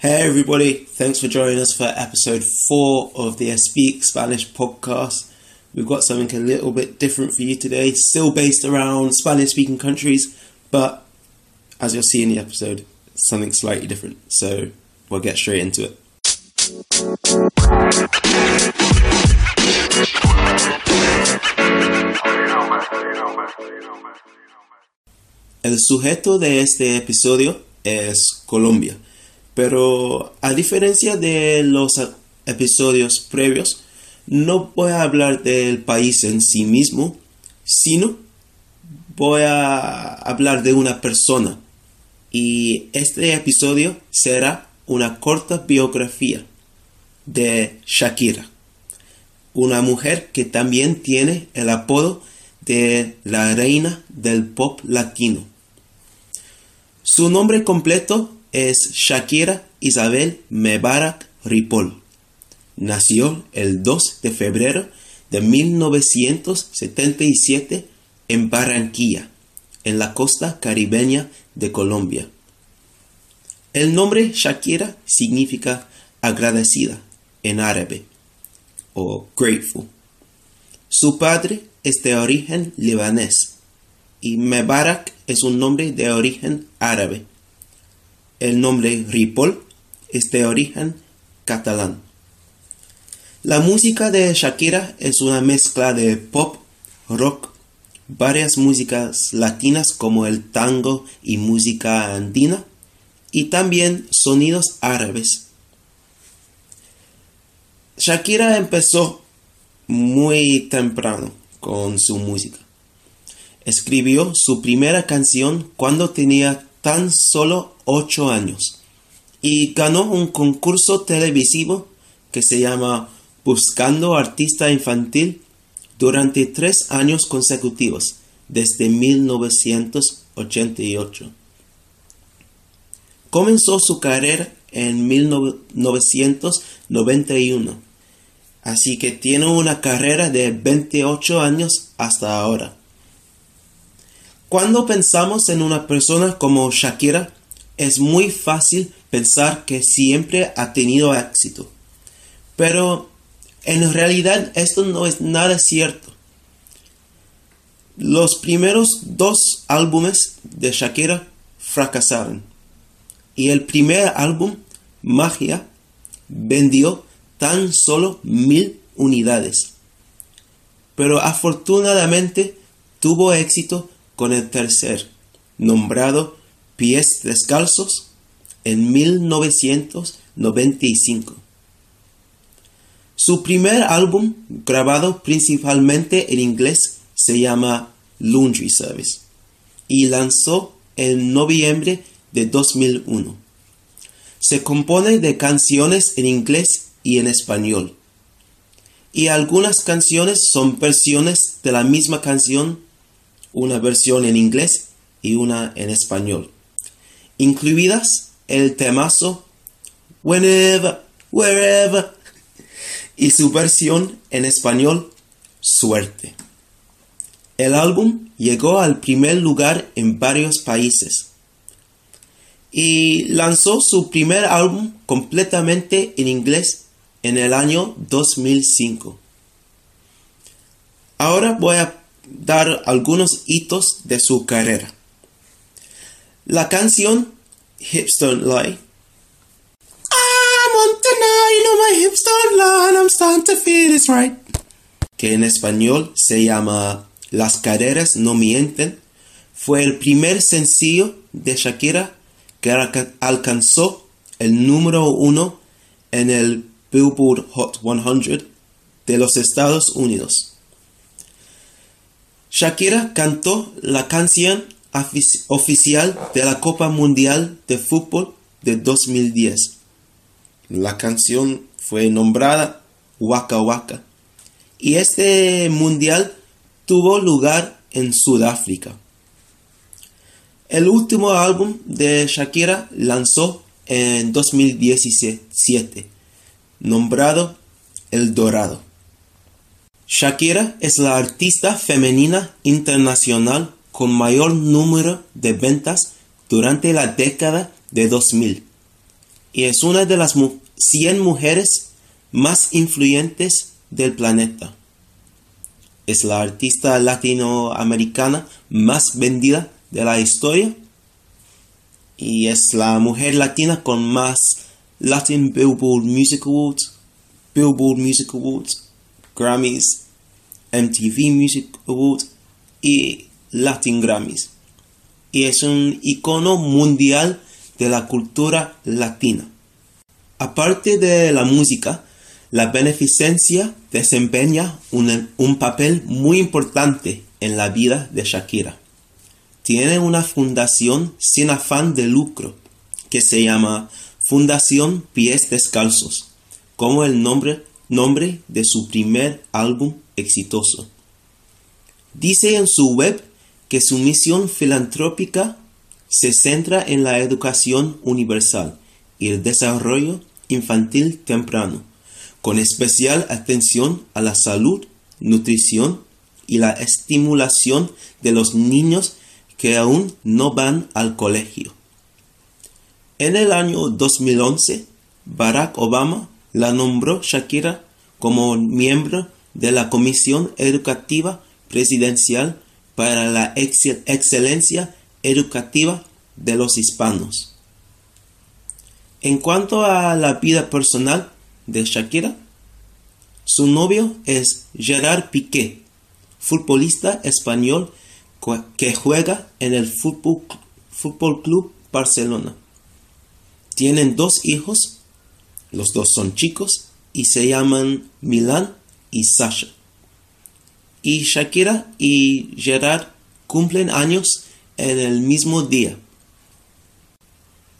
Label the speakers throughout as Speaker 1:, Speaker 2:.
Speaker 1: Hey everybody, thanks for joining us for episode 4 of the Speak Spanish podcast. We've got something a little bit different for you today, still based around Spanish speaking countries, but as you'll see in the episode, something slightly different. So we'll get straight into it. El sujeto de este episodio es Colombia, pero a diferencia de los episodios previos, no voy a hablar del país en sí mismo, sino voy a hablar de una persona. Y este episodio será una corta biografía de Shakira, una mujer que también tiene el apodo de la reina del pop latino. Su nombre completo es Shakira Isabel Mebarak Ripoll. Nació el 2 de febrero de 1977 en Barranquilla, en la costa caribeña de Colombia. El nombre Shakira significa agradecida en árabe o grateful. Su padre es de origen libanés y Mebarak es un nombre de origen árabe. El nombre Ripoll es de origen catalán. La música de Shakira es una mezcla de pop, rock, varias músicas latinas como el tango y música andina, y también sonidos árabes. Shakira empezó muy temprano con su música. Escribió su primera canción cuando tenía tan solo 8 años y ganó un concurso televisivo que se llama Buscando Artista Infantil durante tres años consecutivos, desde 1988. Comenzó su carrera en 1991, así que tiene una carrera de 28 años hasta ahora. Cuando pensamos en una persona como Shakira, es muy fácil pensar que siempre ha tenido éxito. Pero en realidad esto no es nada cierto. Los primeros dos álbumes de Shakira fracasaron. Y el primer álbum, Magia, vendió tan solo mil unidades. Pero afortunadamente tuvo éxito con el tercer, nombrado Pies Descalzos, en 1995. Su primer álbum, grabado principalmente en inglés, se llama Laundry Service y lanzó en noviembre de 2001. Se compone de canciones en inglés y en español. Y algunas canciones son versiones de la misma canción una versión en inglés y una en español, incluidas el temazo Whenever, Wherever y su versión en español Suerte. El álbum llegó al primer lugar en varios países y lanzó su primer álbum completamente en inglés en el año 2005. Ahora voy a dar algunos hitos de su carrera. La canción Hipster Lie. Que en español se llama Las caderas no mienten, fue el primer sencillo de Shakira que alcanzó el número uno en el Billboard Hot 100 de los Estados Unidos. Shakira cantó la canción oficial de la Copa Mundial de Fútbol de 2010. La canción fue nombrada Waka Waka y este mundial tuvo lugar en Sudáfrica. El último álbum de Shakira lanzó en 2017, nombrado El Dorado. Shakira es la artista femenina internacional con mayor número de ventas durante la década de 2000. y es una de las 100 mujeres más influyentes del planeta. Es la artista latinoamericana más vendida de la historia y es la mujer latina con más Latin Billboard Music Awards, Billboard Music Awards, Grammys, MTV Music Awards y Latin Grammys. Y es un icono mundial de la cultura latina. Aparte de la música, la beneficencia desempeña un, un, papel muy importante en la vida de Shakira. Tiene una fundación sin afán de lucro que se llama Fundación Pies Descalzos, como el nombre, nombre de su primer álbum exitoso. Dice en su web que su misión filantrópica se centra en la educación universal y el desarrollo infantil temprano, con especial atención a la salud, nutrición y la estimulación de los niños que aún no van al colegio. En el año 2011, Barack Obama la nombró Shakira como miembro de la Comisión Educativa Presidencial para la Excelencia educativa de los hispanos. En cuanto a la vida personal de Shakira, su novio es Gerard Piqué, futbolista español que juega en el Fútbol, Club Barcelona. Tienen dos hijos, los dos son chicos y se llaman Milan y Sasha. Y Shakira y Gerard cumplen años en el mismo día.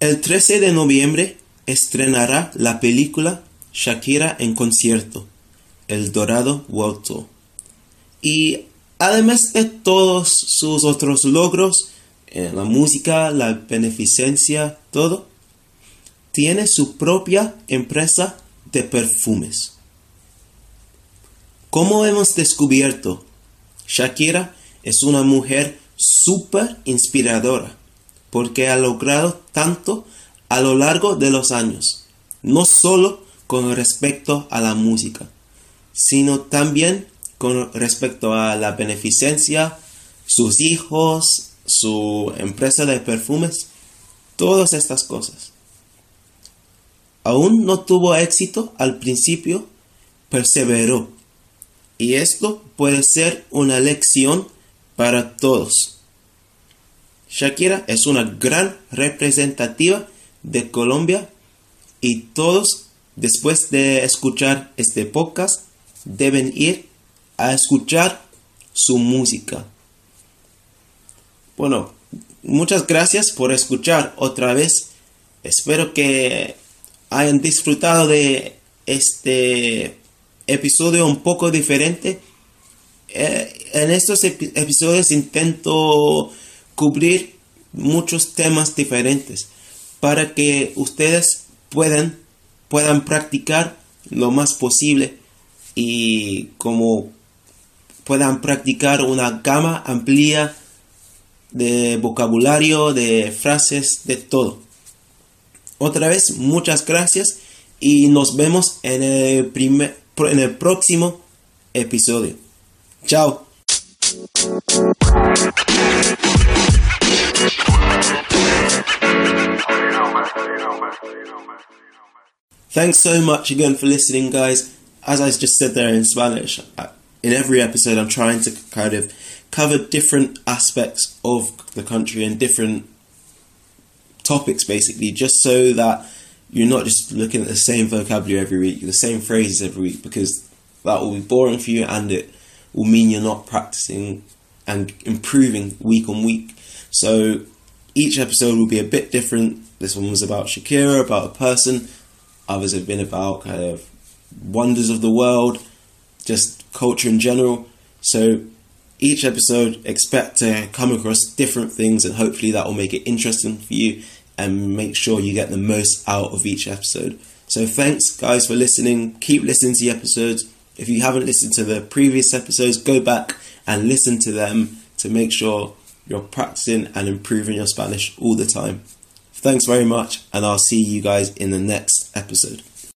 Speaker 1: El 13 de noviembre estrenará la película Shakira en concierto, El Dorado World Y además de todos sus otros logros, en la música, la beneficencia, todo, tiene su propia empresa de perfumes. Como hemos descubierto, Shakira es una mujer súper inspiradora, porque ha logrado tanto a lo largo de los años, no solo con respecto a la música, sino también con respecto a la beneficencia, sus hijos, su empresa de perfumes, todas estas cosas. Aún no tuvo éxito al principio, perseveró. Y esto puede ser una lección para todos. Shakira es una gran representativa de Colombia y todos después de escuchar este podcast deben ir a escuchar su música. Bueno, muchas gracias por escuchar otra vez. Espero que hayan disfrutado de este episodio un poco diferente eh, en estos episodios intento cubrir muchos temas diferentes para que ustedes puedan, puedan practicar lo más posible y como puedan practicar una gama amplia de vocabulario, de frases, de todo. Otra vez, muchas gracias y nos vemos en el, primer, en el próximo episodio. Ciao. Thanks so much again for listening, guys. As I just said there in Spanish, in every episode, I'm trying to kind of cover different aspects of the country and different topics, basically, just so that you're not just looking at the same vocabulary every week, the same phrases every week, because that will be boring for you and it will mean you're not practicing and improving week on week. So each episode will be a bit different. This one was about Shakira, about a person. Others have been about kind of wonders of the world, just culture in general. So each episode, expect to come across different things, and hopefully that will make it interesting for you and make sure you get the most out of each episode. So thanks, guys, for listening. Keep listening to the episodes if you haven't listened to the previous episodes, go back and listen to them to make sure you're practicing and improving your Spanish all the time. Thanks very much, and I'll see you guys in the next episode.